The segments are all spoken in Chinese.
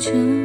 已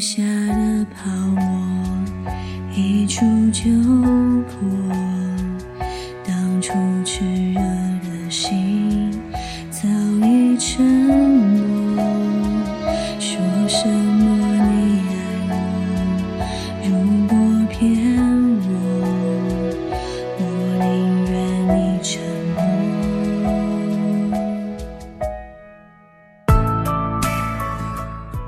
下的泡沫，一触就破。当初炽热的心早已沉默。说什么你爱我？如果骗